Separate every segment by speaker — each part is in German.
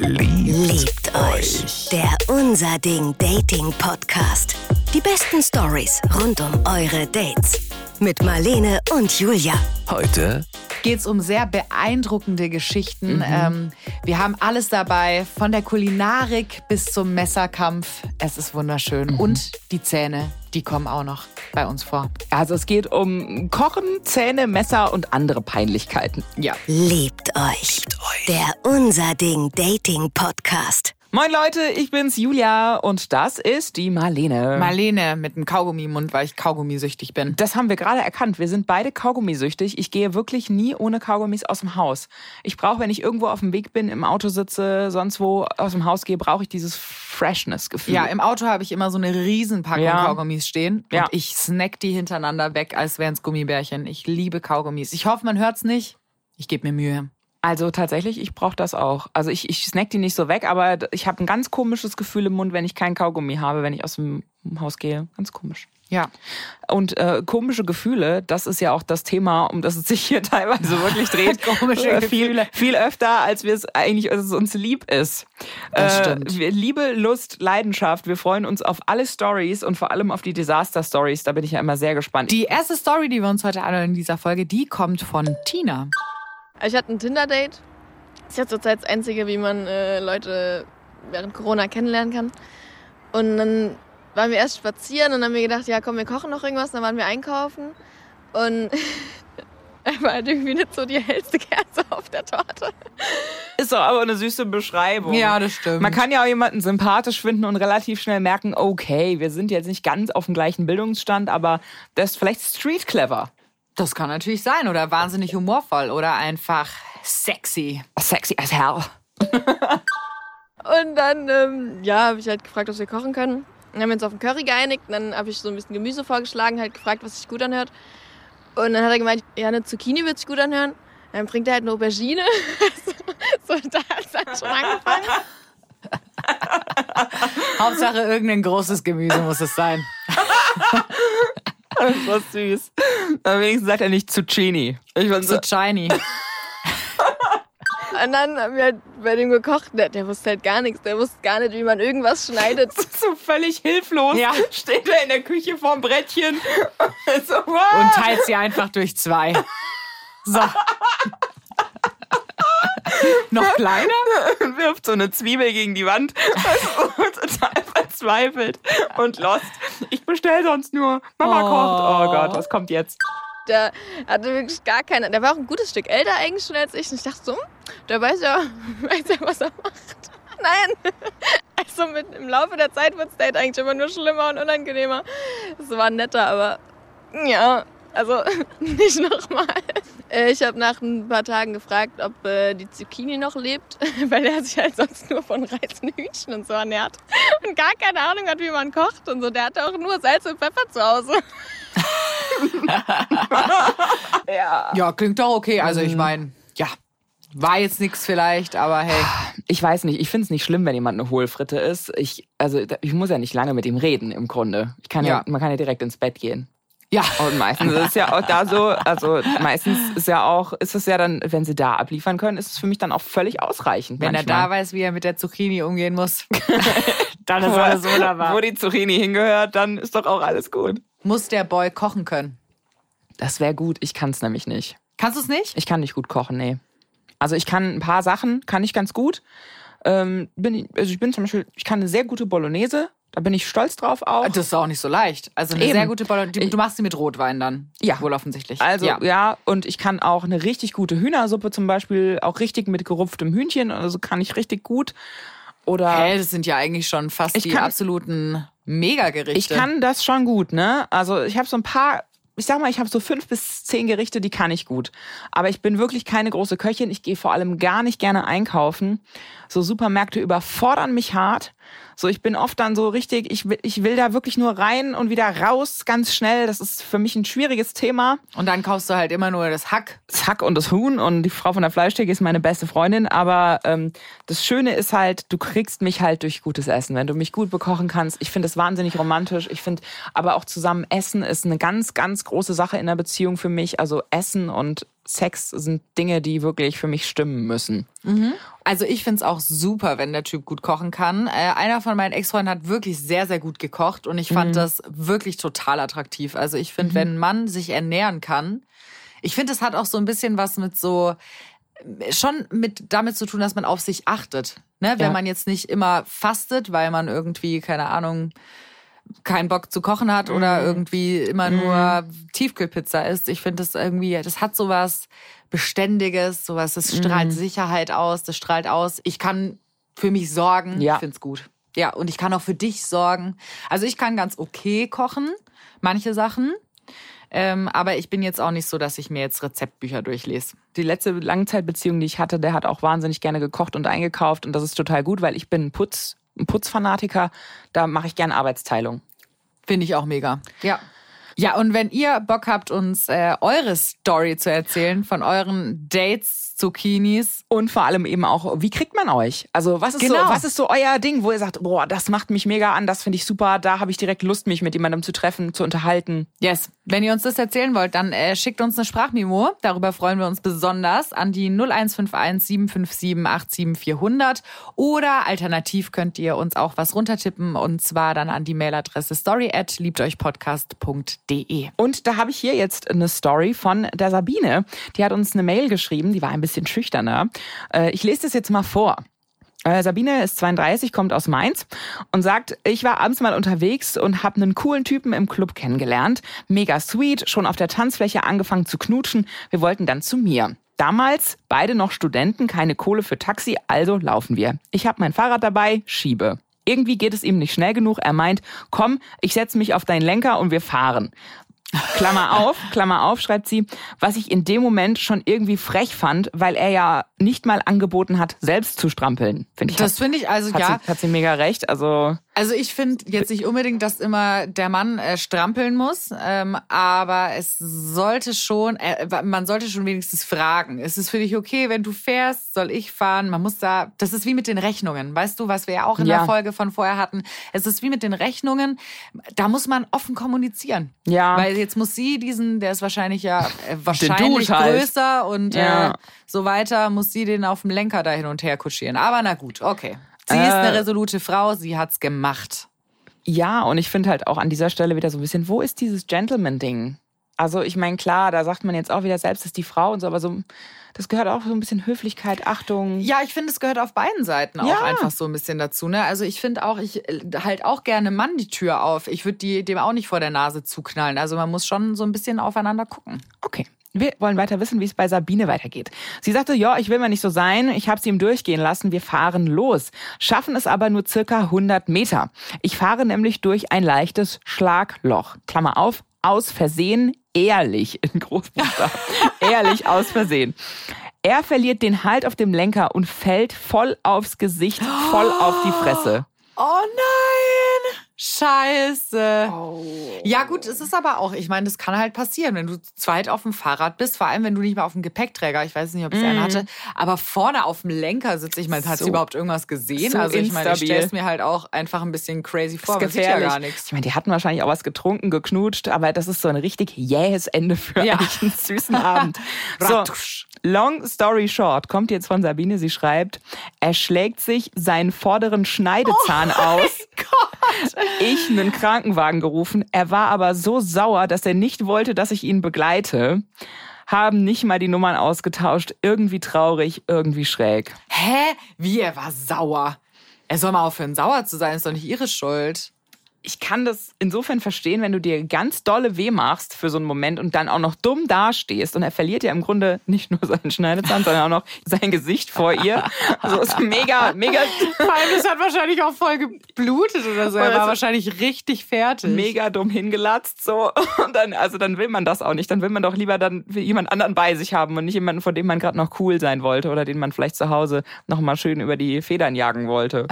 Speaker 1: Liebt euch. Der Unser Ding Dating Podcast. Die besten Stories rund um eure Dates. Mit Marlene und Julia.
Speaker 2: Heute
Speaker 3: geht es um sehr beeindruckende Geschichten. Ähm, wir haben alles dabei, von der Kulinarik bis zum Messerkampf. Es ist wunderschön. Und die Zähne, die kommen auch noch bei uns vor.
Speaker 4: Also es geht um Kochen, Zähne, Messer und andere Peinlichkeiten.
Speaker 3: Ja.
Speaker 1: Liebt euch. Der Unser Ding Dating Podcast.
Speaker 4: Moin Leute, ich bin's Julia und das ist die Marlene.
Speaker 3: Marlene mit einem Kaugummi im Mund, weil ich Kaugummisüchtig bin.
Speaker 4: das haben wir gerade erkannt. Wir sind beide Kaugummisüchtig. Ich gehe wirklich nie ohne Kaugummis aus dem Haus. Ich brauche, wenn ich irgendwo auf dem Weg bin, im Auto sitze, sonst wo aus dem Haus gehe, brauche ich dieses Freshness-Gefühl.
Speaker 3: Ja, im Auto habe ich immer so eine Riesenpackung
Speaker 4: Ja.
Speaker 3: Kaugummis stehen.
Speaker 4: Ja.
Speaker 3: Und ich snack die hintereinander weg, als wären es Gummibärchen. Ich liebe Kaugummis. Ich hoffe, man hört's nicht. Ich gebe mir Mühe.
Speaker 4: Also tatsächlich, ich brauche das auch. Also ich, ich snack die nicht so weg, aber ich habe ein ganz komisches Gefühl im Mund, wenn ich kein Kaugummi habe, wenn ich aus dem Haus gehe. Ganz komisch.
Speaker 3: Ja.
Speaker 4: Und äh, komische Gefühle, das ist ja auch das Thema, um das es sich hier teilweise wirklich dreht.
Speaker 3: Komische
Speaker 4: Äh, viel,
Speaker 3: Gefühle.
Speaker 4: viel öfter, als wir es eigentlich, als es uns lieb ist.
Speaker 3: Das stimmt.
Speaker 4: wir, Liebe, Lust, Leidenschaft. Wir freuen uns auf alle Stories und vor allem auf die Disaster Stories. Da bin ich ja immer sehr gespannt.
Speaker 3: Die erste Story, die wir uns heute anhören in dieser Folge, die kommt von Tina.
Speaker 5: Ich hatte ein Tinder-Date. Das ist ja zurzeit das Einzige, wie man äh, Leute während Corona kennenlernen kann. Und dann waren wir erst spazieren und dann haben wir gedacht, ja komm, wir kochen noch irgendwas. Dann waren wir einkaufen und er war halt irgendwie nicht so die hellste Kerze auf der Torte.
Speaker 4: ist doch aber eine süße Beschreibung.
Speaker 3: das stimmt.
Speaker 4: Man kann ja auch jemanden sympathisch finden und relativ schnell merken, okay, wir sind jetzt nicht ganz auf dem gleichen Bildungsstand, aber das ist vielleicht street clever.
Speaker 3: Das kann natürlich sein oder wahnsinnig humorvoll oder einfach sexy.
Speaker 4: Sexy as hell.
Speaker 5: Und dann, ähm, ja, habe ich halt gefragt, was wir kochen können. Dann haben wir uns auf den Curry geeinigt. Und dann habe ich so ein bisschen Gemüse vorgeschlagen, halt gefragt, was sich gut anhört. Und dann hat er gemeint, ja, eine Zucchini wird sich gut anhören. Dann bringt er halt eine Aubergine. so, da hat es dann schon angefangen.
Speaker 3: Hauptsache irgendein großes Gemüse muss es sein.
Speaker 4: Das war süß. Aber wenigstens sagt er nicht Zucchini. Ich fand so,
Speaker 3: Zucchini.
Speaker 5: Und dann haben wir halt bei dem gekocht. Der, der wusste halt gar nichts. Der wusste gar nicht, wie man irgendwas schneidet.
Speaker 4: so völlig hilflos.
Speaker 3: Ja.
Speaker 4: Steht er in der Küche vorm Brettchen. so, what?
Speaker 3: Und teilt sie einfach durch zwei. So. Noch kleiner?
Speaker 4: und wirft so eine Zwiebel gegen die Wand. Also, total verzweifelt und lost. Ich bestell sonst nur. Mama
Speaker 3: Oh.
Speaker 4: kocht. Oh Gott, was kommt jetzt?
Speaker 5: Der hatte wirklich gar keine. Der war auch ein gutes Stück älter eigentlich schon als ich. Und ich dachte so, hm, der weiß ja, weiß ja, was er macht. Nein. Also mit, im Laufe der Zeit wird das Date eigentlich immer nur schlimmer und unangenehmer. Es war netter, aber ja, also nicht nochmal. Äh, Ich habe nach ein paar Tagen gefragt, ob äh, die Zucchini noch lebt, weil er sich halt sonst nur von Reis und Hühnchen und so ernährt und gar keine Ahnung hat, wie man kocht und so. Der hatte auch nur Salz und Pfeffer zu Hause.
Speaker 4: Ja.
Speaker 3: Ja, klingt doch okay. Also ich meine, ja, war jetzt nichts vielleicht, aber hey.
Speaker 4: Ich weiß nicht, ich finde es nicht schlimm, wenn jemand eine Hohlfritte ist. Ich, also, ich muss ja nicht lange mit ihm reden, im Grunde. Ich kann ja.
Speaker 3: Ja.
Speaker 4: man kann ja direkt ins Bett gehen.
Speaker 3: Ja.
Speaker 4: Und meistens ist es ja auch da so, also meistens ist ja auch, ist es ja dann, wenn sie da abliefern können, ist es für mich dann auch völlig ausreichend.
Speaker 3: Wenn er
Speaker 4: manchmal.
Speaker 3: da weiß, wie er mit der Zucchini umgehen muss, dann ist alles
Speaker 4: Wo
Speaker 3: wunderbar.
Speaker 4: die Zucchini hingehört, dann ist doch auch alles gut.
Speaker 3: Muss der Boy kochen können?
Speaker 4: Das wäre gut, ich kann es nämlich nicht.
Speaker 3: Kannst du es nicht?
Speaker 4: Ich kann nicht gut kochen, nee. Also ich kann ein paar Sachen, kann ich ganz gut. Ähm, bin, also ich bin zum Beispiel, ich kann eine sehr gute Bolognese, da bin ich stolz drauf auch.
Speaker 3: Das ist auch nicht so leicht. Also eine
Speaker 4: Eben.
Speaker 3: sehr gute Bolognese. Du machst sie mit Rotwein dann.
Speaker 4: Ja.
Speaker 3: Wohl offensichtlich.
Speaker 4: Also
Speaker 3: ja.
Speaker 4: ja. und ich kann auch eine richtig gute Hühnersuppe zum Beispiel, auch richtig mit gerupftem Hühnchen, also kann ich richtig gut. Oder
Speaker 3: Hä, das sind ja eigentlich schon fast die
Speaker 4: kann-
Speaker 3: absoluten Megagerichte.
Speaker 4: ich kann das schon gut, ne? Also ich habe so ein paar, ich sag mal, ich habe so fünf bis zehn Gerichte, die kann ich gut. Aber ich bin wirklich keine große Köchin. Ich gehe vor allem gar nicht gerne einkaufen. So Supermärkte überfordern mich hart. So, ich bin oft dann so richtig, ich will, ich will da wirklich nur rein und wieder raus, ganz schnell. Das ist für mich ein schwieriges Thema.
Speaker 3: Und dann kaufst du halt immer nur das Hack.
Speaker 4: das Hack und das Huhn und die Frau von der Fleischtheke ist meine beste Freundin. Aber ähm, das Schöne ist halt, du kriegst mich halt durch gutes Essen, wenn du mich gut bekochen kannst. Ich finde es wahnsinnig romantisch. Ich finde aber auch zusammen Essen ist eine ganz, ganz große Sache in der Beziehung für mich. Also Essen und Sex sind Dinge, die wirklich für mich stimmen müssen.
Speaker 3: Also ich find's auch super, wenn der Typ gut kochen kann. Äh, einer von meinen Ex-Freunden hat wirklich sehr, sehr gut gekocht und ich fand das wirklich total attraktiv. Also ich finde, wenn ein Mann sich ernähren kann, ich finde, es hat auch so ein bisschen was mit so, schon mit damit zu tun, dass man auf sich achtet. Ne? Wenn
Speaker 4: Ja.
Speaker 3: man jetzt nicht immer fastet, weil man irgendwie, keine Ahnung, keinen Bock zu kochen hat oder irgendwie immer nur Tiefkühlpizza isst. Ich finde das irgendwie, das hat sowas Beständiges, sowas, das strahlt Sicherheit aus, das strahlt aus. Ich kann für mich sorgen,
Speaker 4: Ja.
Speaker 3: ich finde es gut. Ja, und ich kann auch für dich sorgen. Also ich kann ganz okay kochen, manche Sachen. Ähm, aber ich bin jetzt auch nicht so, dass ich mir jetzt Rezeptbücher durchlese.
Speaker 4: Die letzte Langzeitbeziehung, die ich hatte, der hat auch wahnsinnig gerne gekocht und eingekauft und das ist total gut, weil ich bin ein Putz, ein Putzfanatiker. Da mache ich gerne Arbeitsteilung.
Speaker 3: Finde ich auch mega. Ja. Ja, und wenn ihr Bock habt, uns äh, eure Story zu erzählen von euren Dates, Zucchinis,
Speaker 4: Und vor allem eben auch, wie kriegt man euch? Also was ist,
Speaker 3: Genau.
Speaker 4: so, was ist so euer Ding, wo ihr sagt, boah, das macht mich mega an, das finde ich super, da habe ich direkt Lust, mich mit jemandem zu treffen, zu unterhalten.
Speaker 3: Yes. Wenn ihr uns das erzählen wollt, dann äh, schickt uns eine Sprachmemo. Darüber freuen wir uns besonders an die 0151 757 87400. Oder alternativ könnt ihr uns auch was runtertippen und zwar dann an die Mailadresse story at liebteuchpodcast.de.
Speaker 4: Und da habe ich hier jetzt eine Story von der Sabine. Die hat uns eine Mail geschrieben, die war ein bisschen schüchterner. Äh, Ich lese das jetzt mal vor. Äh, Sabine ist 32, kommt aus Mainz und sagt, ich war abends mal unterwegs und habe einen coolen Typen im Club kennengelernt. Mega sweet, schon auf der Tanzfläche angefangen zu knutschen. Wir wollten dann zu mir. Damals beide noch Studenten, keine Kohle für Taxi, also laufen wir. Ich habe mein Fahrrad dabei, schiebe. Irgendwie geht es ihm nicht schnell genug. Er meint, komm, ich setze mich auf deinen Lenker und wir fahren. Klammer auf, Klammer auf, schreibt sie, was ich in dem Moment schon irgendwie frech fand, weil er ja nicht mal angeboten hat, selbst zu strampeln. Finde ich.
Speaker 3: Das finde ich also,
Speaker 4: hat,
Speaker 3: ja.
Speaker 4: sie, hat sie mega recht. Also
Speaker 3: Also ich finde jetzt nicht unbedingt, dass immer der Mann äh, strampeln muss, ähm, aber es sollte schon, äh, man sollte schon wenigstens fragen. Ist es für dich okay, wenn du fährst? Soll ich fahren? Man muss da, das ist wie mit den Rechnungen, weißt du, was wir ja auch in
Speaker 4: Ja.
Speaker 3: der Folge von vorher hatten. Es ist wie mit den Rechnungen, da muss man offen kommunizieren.
Speaker 4: Ja.
Speaker 3: Weil jetzt muss sie diesen, der ist wahrscheinlich ja äh, wahrscheinlich
Speaker 4: halt.
Speaker 3: größer und
Speaker 4: Ja.
Speaker 3: äh, so weiter, muss sie den auf dem Lenker da hin und her kutschieren. Aber na gut, okay. Sie ist
Speaker 4: Äh.
Speaker 3: eine resolute Frau, sie hat's gemacht.
Speaker 4: ja, und ich finde halt auch an dieser Stelle wieder so ein bisschen, wo ist dieses Gentleman-Ding? Also ich meine, klar, da sagt man jetzt auch wieder, selbst ist die Frau und so, aber so, das gehört auch so ein bisschen Höflichkeit, Achtung.
Speaker 3: Ja, ich finde, es gehört auf beiden Seiten auch
Speaker 4: Ja.
Speaker 3: einfach so ein bisschen dazu. Ne? Also ich finde auch, ich äh, halt auch gerne Mann die Tür auf. Ich würde dem auch nicht vor der Nase zuknallen. Also man muss schon so ein bisschen aufeinander gucken.
Speaker 4: Okay. Wir wollen weiter wissen, wie es bei Sabine weitergeht. Sie sagte, ja, ich will mal nicht so sein. Ich habe sie ihm durchgehen lassen. Wir fahren los. Schaffen es aber nur circa 100 Meter. Ich fahre nämlich durch ein leichtes Schlagloch. Klammer auf, aus Versehen, ehrlich, in Großbuchstaben. ehrlich, aus Versehen. Er verliert den Halt auf dem Lenker und fällt voll aufs Gesicht, voll auf die Fresse.
Speaker 3: Oh nein! Scheiße. Ja gut, es ist aber auch, ich meine, das kann halt passieren, wenn du zweit auf dem Fahrrad bist, vor allem wenn du nicht mehr auf dem Gepäckträger, ich weiß nicht, ob es einen hatte, aber vorne auf dem Lenker sitze ich, meine, hat
Speaker 4: So-
Speaker 3: überhaupt irgendwas gesehen?
Speaker 4: so
Speaker 3: also ich meine, ich stelle es mir halt auch einfach ein bisschen crazy vor,
Speaker 4: Das ist
Speaker 3: ja gar nichts.
Speaker 4: Ich meine, die hatten wahrscheinlich auch was getrunken, geknutscht, aber das ist so ein richtig jähes Ende für
Speaker 3: Ja.
Speaker 4: einen süßen Abend. so. Long story short, kommt jetzt von Sabine, sie schreibt, er schlägt sich seinen vorderen Schneidezahn
Speaker 3: Oh
Speaker 4: aus. Ich einen Krankenwagen gerufen. Er war aber so sauer, dass er nicht wollte, dass ich ihn begleite. Haben nicht mal die Nummern ausgetauscht. Irgendwie traurig, irgendwie schräg.
Speaker 3: Hä? Wie, er war sauer? Er soll mal aufhören, sauer zu sein, ist doch nicht ihre Schuld.
Speaker 4: Ich kann das insofern verstehen, wenn du dir ganz dolle weh machst für so einen Moment und dann auch noch dumm dastehst und er verliert ja im Grunde nicht nur seinen Schneidezahn, sondern auch noch sein Gesicht vor ihr. Also ist mega, mega,
Speaker 3: Vor allem, hat wahrscheinlich auch voll geblutet oder so. Er war
Speaker 4: so-
Speaker 3: wahrscheinlich richtig fertig.
Speaker 4: mega dumm hingelatzt so und dann also dann will man das auch nicht, dann will man doch lieber dann jemand anderen bei sich haben und nicht jemanden, vor dem man gerade noch cool sein wollte oder den man vielleicht zu Hause noch mal schön über die Federn jagen wollte.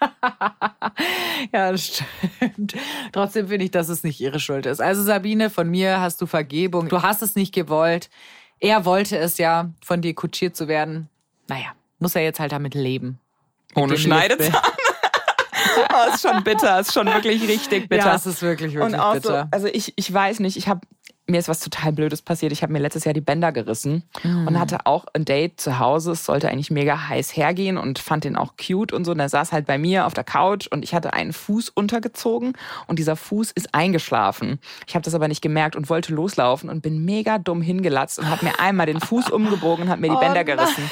Speaker 3: Ja, das stimmt. Trotzdem finde ich, dass es nicht ihre Schuld ist. Also Sabine, von mir hast du Vergebung. Du hast es nicht gewollt. Er wollte es ja, von dir kutschiert zu werden. Naja, muss er jetzt halt damit leben.
Speaker 4: Ohne Schneidezahn. Oh, ist schon bitter, ist schon wirklich richtig bitter.
Speaker 3: Ja, es ist wirklich, wirklich
Speaker 4: und auch
Speaker 3: bitter.
Speaker 4: So, also ich, ich weiß nicht, ich habe mir ist was total Blödes passiert. Ich habe mir letztes Jahr die Bänder gerissen
Speaker 3: Mhm.
Speaker 4: und hatte auch ein Date zu Hause. Es sollte eigentlich mega heiß hergehen und fand den auch cute und so. Und er saß halt bei mir auf der Couch und ich hatte einen Fuß untergezogen und dieser Fuß ist eingeschlafen. Ich habe das aber nicht gemerkt und wollte loslaufen und bin mega dumm hingelatzt und habe mir einmal den Fuß umgebogen und habe mir die
Speaker 3: Oh
Speaker 4: Bänder
Speaker 3: nein.
Speaker 4: gerissen.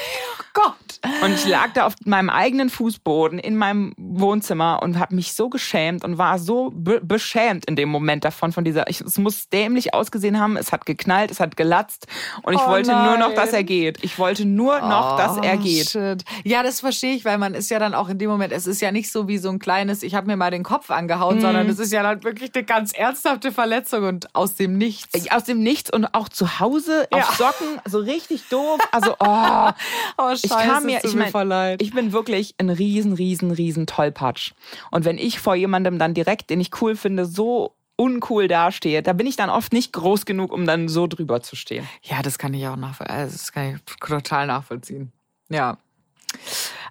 Speaker 3: Gott.
Speaker 4: Und ich lag da auf meinem eigenen Fußboden in meinem Wohnzimmer und habe mich so geschämt und war so be beschämt in dem Moment davon, von dieser, ich, es muss dämlich ausgesehen haben, es hat geknallt, es hat gelatzt und ich
Speaker 3: Oh
Speaker 4: wollte nur noch,
Speaker 3: nein.
Speaker 4: dass er geht. Ich wollte nur noch, dass er
Speaker 3: Oh,
Speaker 4: geht.
Speaker 3: shit. Ja, das verstehe ich, weil man ist ja dann auch in dem Moment, es ist ja nicht so wie so ein kleines, ich habe mir mal den Kopf angehauen, sondern es ist ja dann wirklich eine ganz ernsthafte Verletzung und aus dem Nichts.
Speaker 4: Aus dem Nichts und auch zu Hause auf
Speaker 3: Ja.
Speaker 4: Socken, so richtig doof. Also, oh,
Speaker 3: Oh,
Speaker 4: ich kam mir, ich mein, ich bin wirklich ein riesen, riesen, riesen Tollpatsch. Und wenn ich vor jemandem dann direkt, den ich cool finde, so uncool dastehe, da bin ich dann oft nicht groß genug, um dann so drüber zu stehen.
Speaker 3: Ja, das kann ich auch nachvollziehen. Also das kann ich total nachvollziehen. Ja.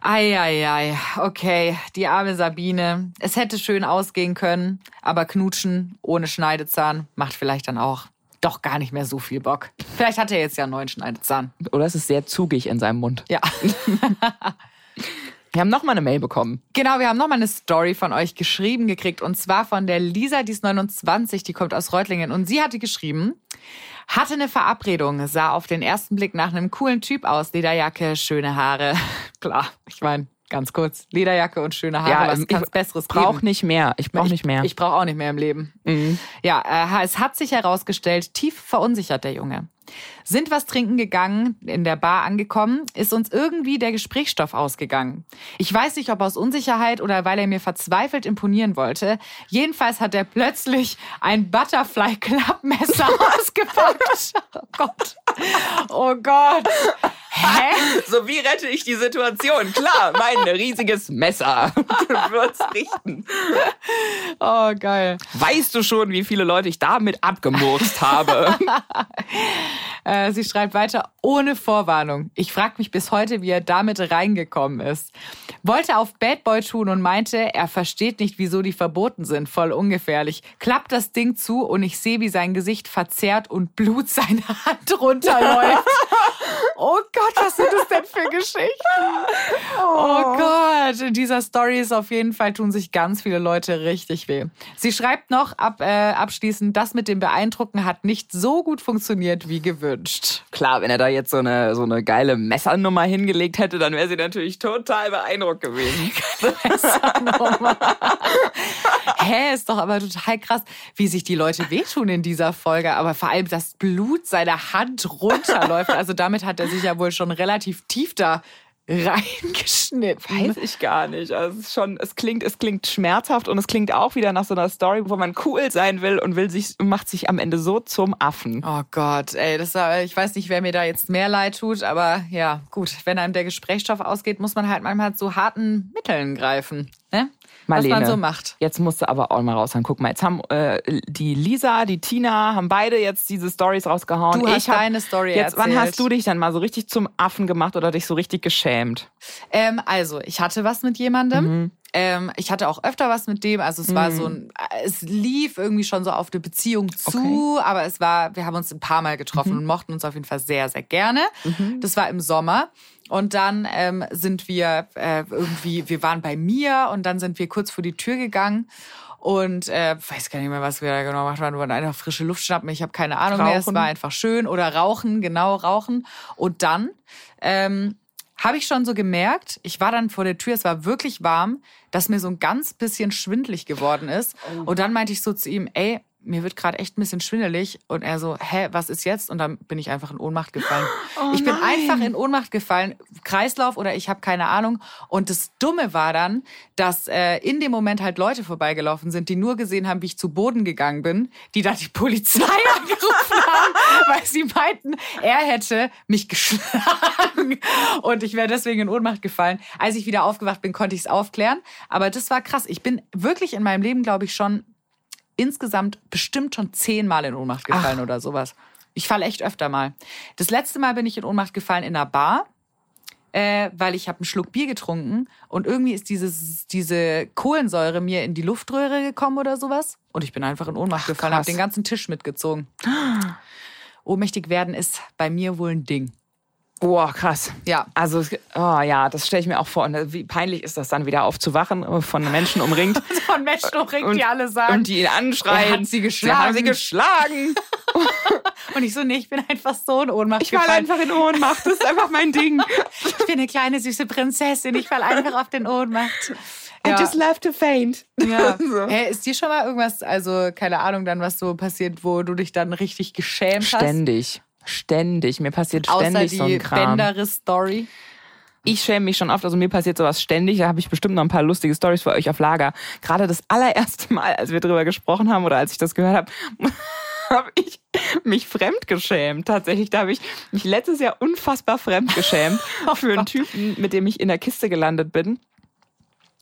Speaker 3: Eieiei, okay, die arme Sabine. Es hätte schön ausgehen können, aber knutschen ohne Schneidezahn macht vielleicht dann auch doch gar nicht mehr so viel Bock. Vielleicht hat er jetzt ja einen neuen Schneidezahn.
Speaker 4: Oder es ist sehr zugig in seinem Mund.
Speaker 3: Ja.
Speaker 4: Wir haben noch mal eine Mail bekommen.
Speaker 3: Genau, wir haben nochmal eine Story von euch geschrieben gekriegt und zwar von der Lisa, die ist 29, die kommt aus Reutlingen und sie hatte geschrieben, hatte eine Verabredung, sah auf den ersten Blick nach einem coolen Typ aus, Lederjacke, schöne Haare. Klar, ich meine, ganz kurz, Lederjacke und schöne Haare, was
Speaker 4: ähm,
Speaker 3: kann's
Speaker 4: ich
Speaker 3: Besseres
Speaker 4: brauche
Speaker 3: geben?
Speaker 4: nicht mehr. Ich brauche nicht mehr. Mhm.
Speaker 3: Ich brauche auch nicht mehr im Leben. Ja, äh, es hat sich herausgestellt, tief verunsichert der Junge. Sind was trinken gegangen, in der Bar angekommen, ist uns irgendwie der Gesprächsstoff ausgegangen. Ich weiß nicht, ob aus Unsicherheit oder weil er mir verzweifelt imponieren wollte. Jedenfalls hat er plötzlich ein Butterfly-Klappmesser ausgepackt. Oh Gott. Oh Gott. Hä?
Speaker 4: so wie rette ich die Situation? Klar, mein riesiges Messer. Du wirst richten.
Speaker 3: Oh, geil.
Speaker 4: Weißt du schon, wie viele Leute ich damit abgemurkst habe?
Speaker 3: Äh, sie schreibt weiter, ohne Vorwarnung. Ich frage mich bis heute, wie er damit reingekommen ist. Wollte auf Bad Boy tun und meinte, er versteht nicht, wieso die verboten sind. Voll ungefährlich. Klappt das Ding zu und ich sehe, wie sein Gesicht verzerrt und Blut seine Hand runterläuft. Oh Gott, was sind das denn für Geschichten? Oh Gott, in dieser Story ist auf jeden Fall tun sich ganz viele Leute richtig weh. Sie schreibt noch ab, äh, abschließend, das mit dem Beeindrucken hat nicht so gut funktioniert wie gewünscht.
Speaker 4: Klar, wenn er da jetzt so eine, so eine geile Messernummer hingelegt hätte, dann wäre sie natürlich total beeindruckt gewesen.
Speaker 3: Hä, ist doch aber total krass, wie sich die Leute wehtun in dieser Folge. Aber vor allem das Blut seiner Hand runterläuft. Also damit hat er sich ja wohl schon relativ tief da reingeschnitten.
Speaker 4: Weiß ich gar nicht. Also es schon, es klingt, es klingt schmerzhaft und es klingt auch wieder nach so einer Story, wo man cool sein will und will sich, macht sich am Ende so zum Affen.
Speaker 3: Oh Gott, ey, das ich weiß nicht, wer mir da jetzt mehr leid tut, aber ja, gut, wenn einem der Gesprächsstoff ausgeht, muss man halt manchmal zu harten Mitteln greifen, ne?
Speaker 4: Marlene,
Speaker 3: Was man so macht.
Speaker 4: Jetzt musst du aber auch mal raushauen. Guck mal, jetzt haben äh, die Lisa, die Tina, haben beide jetzt diese Stories rausgehauen.
Speaker 3: Du hast
Speaker 4: ich
Speaker 3: deine Story
Speaker 4: Jetzt, wann
Speaker 3: erzählt.
Speaker 4: hast du dich dann mal so richtig zum Affen gemacht oder dich so richtig geschämt?
Speaker 3: Ähm, also, ich hatte was mit jemandem. Ähm, ich hatte auch öfter was mit dem. Also es war so ein, es lief irgendwie schon so auf eine Beziehung zu, aber es war, wir haben uns ein paar Mal getroffen und mochten uns auf jeden Fall sehr, sehr gerne. Das war im Sommer. Und dann ähm, sind wir äh, irgendwie, wir waren bei mir und dann sind wir kurz vor die Tür gegangen. Und äh, weiß gar nicht mehr, was wir da genau gemacht haben. Wir wollten einfach frische Luft schnappen. Ich habe keine Ahnung mehr. Es
Speaker 4: Rauchen.
Speaker 3: war einfach schön. Oder rauchen, genau, rauchen. Und dann ähm, habe ich schon so gemerkt, ich war dann vor der Tür, es war wirklich warm, dass mir so ein ganz bisschen schwindlig geworden ist. Und dann meinte ich so zu ihm, ey, mir wird gerade echt ein bisschen schwindelig. Und er so, hä, was ist jetzt? Und dann bin ich einfach in Ohnmacht gefallen. ich bin einfach in Ohnmacht gefallen, Kreislauf oder ich habe keine Ahnung. Und das Dumme war dann, dass äh, in dem Moment halt Leute vorbeigelaufen sind, die nur gesehen haben, wie ich zu Boden gegangen bin, die dann die Polizei angerufen haben, weil sie meinten, er hätte mich geschlagen und ich wäre deswegen in Ohnmacht gefallen. Als ich wieder aufgewacht bin, konnte ich es aufklären. Aber das war krass. Ich bin wirklich in meinem Leben, glaube ich, schon insgesamt bestimmt schon zehnmal in Ohnmacht gefallen oder sowas. Ich falle echt öfter mal. Das letzte Mal bin ich in Ohnmacht gefallen in einer Bar. äh, weil ich habe einen Schluck Bier getrunken und irgendwie ist dieses, diese Kohlensäure mir in die Luftröhre gekommen oder sowas. Und ich bin einfach in Ohnmacht gefallen, habe den ganzen Tisch mitgezogen. Ohnmächtig werden ist bei mir wohl ein Ding.
Speaker 4: Boah, krass.
Speaker 3: Ja.
Speaker 4: Also, oh ja, das stelle ich mir auch vor. Und wie peinlich ist das dann wieder aufzuwachen, äh, von Menschen umringt.
Speaker 3: Von Menschen umringt,
Speaker 4: Und-
Speaker 3: die alle sagen.
Speaker 4: Und die ihn anschreien.
Speaker 3: Er hat sie
Speaker 4: Sie haben sie
Speaker 3: geschlagen.
Speaker 4: geschlagen.
Speaker 3: Und ich so, nee, ich bin einfach so in Ohnmacht
Speaker 4: Ich fall einfach in Ohnmacht. Das ist einfach mein Ding.
Speaker 3: Ich bin eine kleine süße Prinzessin. Ich fall einfach auf den Ohnmacht.
Speaker 4: I
Speaker 3: Ja.
Speaker 4: just love to faint.
Speaker 3: Ja.
Speaker 4: So.
Speaker 3: Hä, ist dir schon mal irgendwas, also keine Ahnung, dann was so passiert, wo du dich dann richtig geschämt hast?
Speaker 4: Ständig. Ständig. Mir passiert ständig so ein Kram.
Speaker 3: Bänderis-Story.
Speaker 4: Ich schäme mich schon oft, also mir passiert sowas ständig. Da habe ich bestimmt noch ein paar lustige Stories für euch auf Lager. Gerade das allererste Mal, als wir drüber gesprochen haben oder als ich das gehört habe, habe ich mich fremdgeschämt. Tatsächlich, da habe ich mich letztes Jahr unfassbar fremdgeschämt für einen Typen, mit dem ich in der Kiste gelandet bin.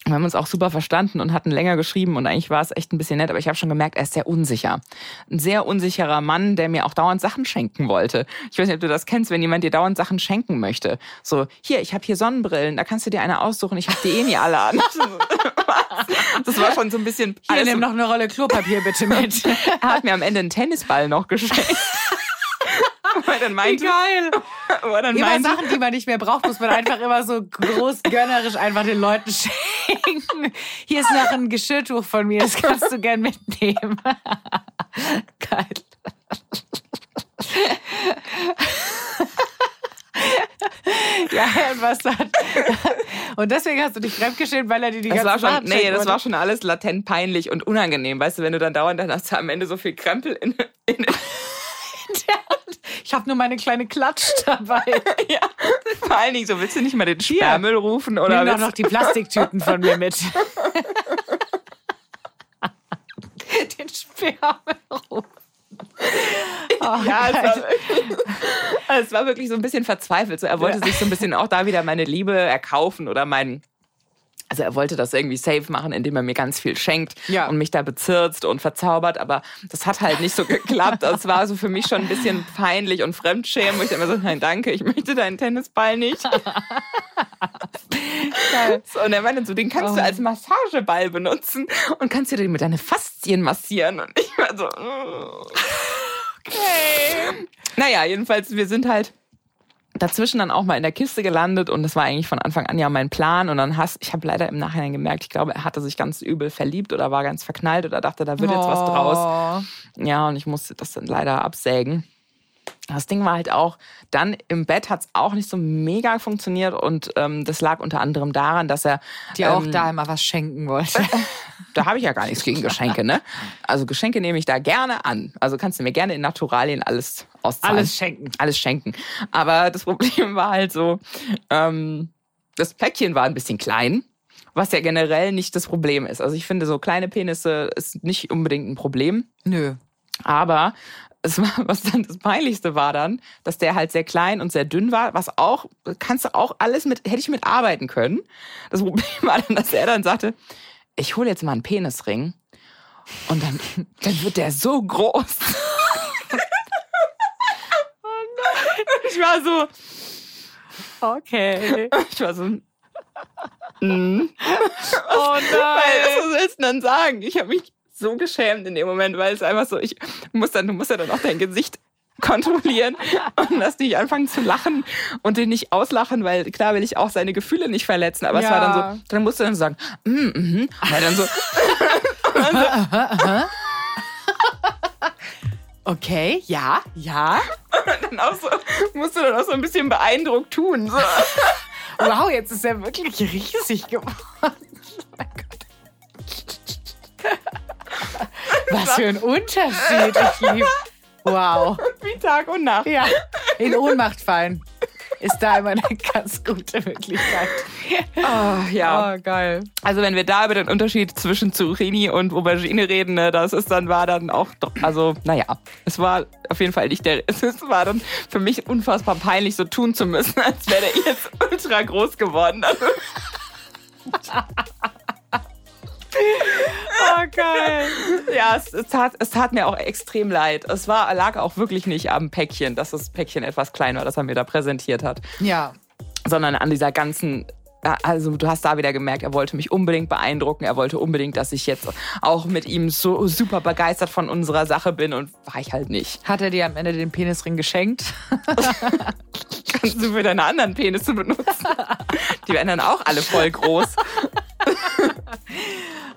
Speaker 4: Wir haben uns auch super verstanden und hatten länger geschrieben und eigentlich war es echt ein bisschen nett, aber ich habe schon gemerkt, er ist sehr unsicher. Ein sehr unsicherer Mann, der mir auch dauernd Sachen schenken wollte. Ich weiß nicht, ob du das kennst, wenn jemand dir dauernd Sachen schenken möchte. So, hier, ich habe hier Sonnenbrillen, da kannst du dir eine aussuchen, ich habe die eh nie alle an. Das war schon so ein bisschen...
Speaker 3: Hier, nimm noch eine Rolle Klopapier bitte mit.
Speaker 4: er hat mir am Ende einen Tennisball noch geschenkt. Dann meinte,
Speaker 3: geil.
Speaker 4: wo er dann
Speaker 3: Immer
Speaker 4: meinte,
Speaker 3: Sachen, die man nicht mehr braucht, muss man einfach immer so groß gönnerisch einfach den Leuten schenken. Hier ist noch ein Geschirrtuch von mir, das kannst du gern mitnehmen. Geil. Ja, und was hat. Und deswegen hast du dich fremdgeschämt, weil er dir die
Speaker 4: Das
Speaker 3: ganze
Speaker 4: war schon,
Speaker 3: Sachen
Speaker 4: nee, das war schon alles latent peinlich und unangenehm. Weißt du, wenn du dann dauernd dann hast du am Ende so viel Krempel in, in
Speaker 3: Ich habe nur meine kleine Klatsch dabei.
Speaker 4: ja, vor allen Dingen so, willst du nicht mal den Sperrmüll rufen oder
Speaker 3: Nimm doch noch die Plastiktüten von mir mit. Den Sperrmüll. Oh,
Speaker 4: ja, es war, es war wirklich so ein bisschen verzweifelt. So, er wollte
Speaker 3: Ja.
Speaker 4: sich so ein bisschen auch da wieder meine Liebe erkaufen oder meinen. Also er wollte das irgendwie safe machen, indem er mir ganz viel schenkt
Speaker 3: Ja.
Speaker 4: und mich da bezirzt und verzaubert, aber das hat halt nicht so geklappt. Das war so für mich schon ein bisschen peinlich und fremdschämen, wo ich dann immer so, nein, danke, ich möchte deinen Tennisball nicht. So, und er meinte so, den kannst du
Speaker 3: Oh.
Speaker 4: als Massageball benutzen und kannst dir den mit deine Faszien massieren. Und ich war so, mm. okay. Naja, jedenfalls, wir sind halt dazwischen dann auch mal in der Kiste gelandet und das war eigentlich von Anfang an ja mein Plan und dann hast ich habe leider im Nachhinein gemerkt, ich glaube, er hatte sich ganz übel verliebt oder war ganz verknallt oder dachte, da wird jetzt was draus.
Speaker 3: Oh.
Speaker 4: Ja, und ich musste das dann leider absägen. Das Ding war halt auch, dann im Bett hat's auch nicht so mega funktioniert und ähm, das lag unter anderem daran, dass er
Speaker 3: Die auch
Speaker 4: ähm,
Speaker 3: da immer was schenken wollte.
Speaker 4: da habe ich ja gar nichts gegen Geschenke, ne? Also Geschenke nehme ich da gerne an. Also kannst du mir gerne in Naturalien alles auszahlen.
Speaker 3: Alles schenken.
Speaker 4: Alles schenken. Aber das Problem war halt so, ähm, das Päckchen war ein bisschen klein, was ja generell nicht das Problem ist. Also ich finde, so kleine Penisse ist nicht unbedingt ein Problem.
Speaker 3: Nö.
Speaker 4: Aber es war, was dann das Peinlichste war dann, dass der halt sehr klein und sehr dünn war, was auch, kannst du auch alles mit, hätte ich mit arbeiten können. Das Problem war dann, dass er dann sagte, ich hole jetzt mal einen Penisring und dann, dann wird der so groß. Ich war so,
Speaker 3: Okay.
Speaker 4: ich war so, mm.
Speaker 3: Oh
Speaker 4: Weil, was sollst du denn dann sagen? Ich habe mich so geschämt in dem Moment, weil es einfach so, ich muss dann, du musst ja dann auch dein Gesicht kontrollieren und lass dich anfangen zu lachen und den nicht auslachen, weil klar will ich auch seine Gefühle nicht verletzen, aber es war dann
Speaker 3: Ja.
Speaker 4: so, dann musst du dann sagen, mm, mhm, weil dann so,
Speaker 3: Okay, ja, ja.
Speaker 4: dann auch so, musst du dann auch so ein bisschen beeindruckt tun. So.
Speaker 3: Wow, jetzt ist er wirklich riesig geworden. Oh mein Gott. Was für ein Unterschied. Ich lieb. Wow.
Speaker 4: Wie Tag und Nacht.
Speaker 3: Ja, in Ohnmacht fallen ist da immer eine ganz gute Möglichkeit.
Speaker 4: Ah, ja.
Speaker 3: Oh, geil.
Speaker 4: Also wenn wir da über den Unterschied zwischen Zucchini und Aubergine reden, ne, das ist dann war dann auch doch, also naja, es war auf jeden Fall nicht der, es war dann für mich unfassbar peinlich, so tun zu müssen, als wäre der jetzt ultra groß geworden. Also,
Speaker 3: Oh, geil.
Speaker 4: ja, es, es, tat, es tat mir auch extrem leid. Es war, lag auch wirklich nicht am Päckchen, dass das Päckchen etwas klein war, das er mir da präsentiert hat.
Speaker 3: Ja.
Speaker 4: sondern an dieser ganzen also du hast da wieder gemerkt, er wollte mich unbedingt beeindrucken. Er wollte unbedingt, dass ich jetzt auch mit ihm so super begeistert von unserer Sache bin und war ich halt nicht.
Speaker 3: Hat er dir am Ende den Penisring geschenkt?
Speaker 4: Kannst du für deine anderen Penisse benutzen. Die werden dann auch alle voll groß.